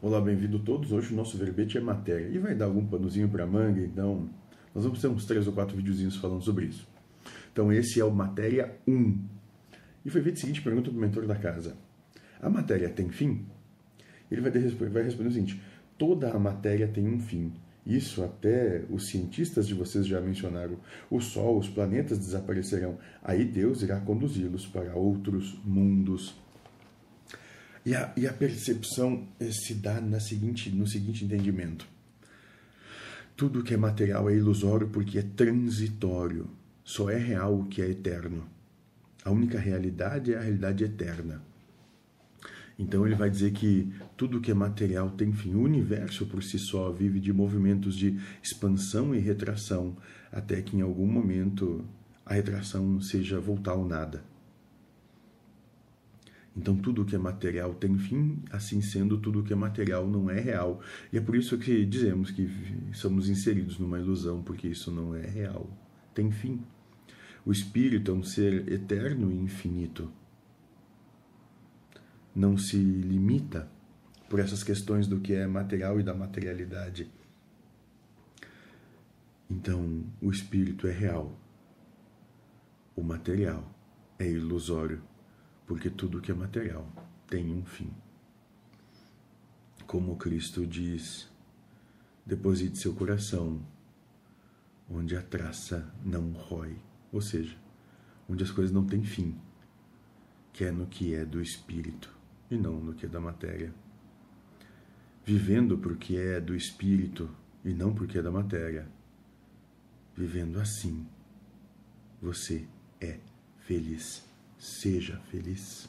Olá, bem-vindo todos. Hoje o nosso verbete é matéria e vai dar algum panozinho para manga, então nós vamos ter uns três ou quatro videozinhos falando sobre isso. Então esse é o matéria 1. E foi feito a seguinte pergunta para o mentor da casa: A matéria tem fim? Ele vai, vai responder o seguinte: toda a matéria tem um fim. Isso até os cientistas de vocês já mencionaram. O Sol, os planetas desaparecerão. Aí Deus irá conduzi-los para outros mundos. E a, e a percepção eh, se dá na seguinte, no seguinte entendimento: tudo que é material é ilusório porque é transitório. Só é real o que é eterno. A única realidade é a realidade eterna. Então ele vai dizer que tudo que é material tem fim. O universo por si só vive de movimentos de expansão e retração, até que em algum momento a retração seja voltar ao nada. Então, tudo que é material tem fim, assim sendo, tudo que é material não é real. E é por isso que dizemos que somos inseridos numa ilusão, porque isso não é real. Tem fim. O espírito é um ser eterno e infinito. Não se limita por essas questões do que é material e da materialidade. Então, o espírito é real. O material é ilusório porque tudo que é material tem um fim. Como Cristo diz, deposite seu coração onde a traça não rói, ou seja, onde as coisas não têm fim, que é no que é do espírito e não no que é da matéria. Vivendo porque é do espírito e não porque é da matéria. Vivendo assim, você é feliz. Seja feliz.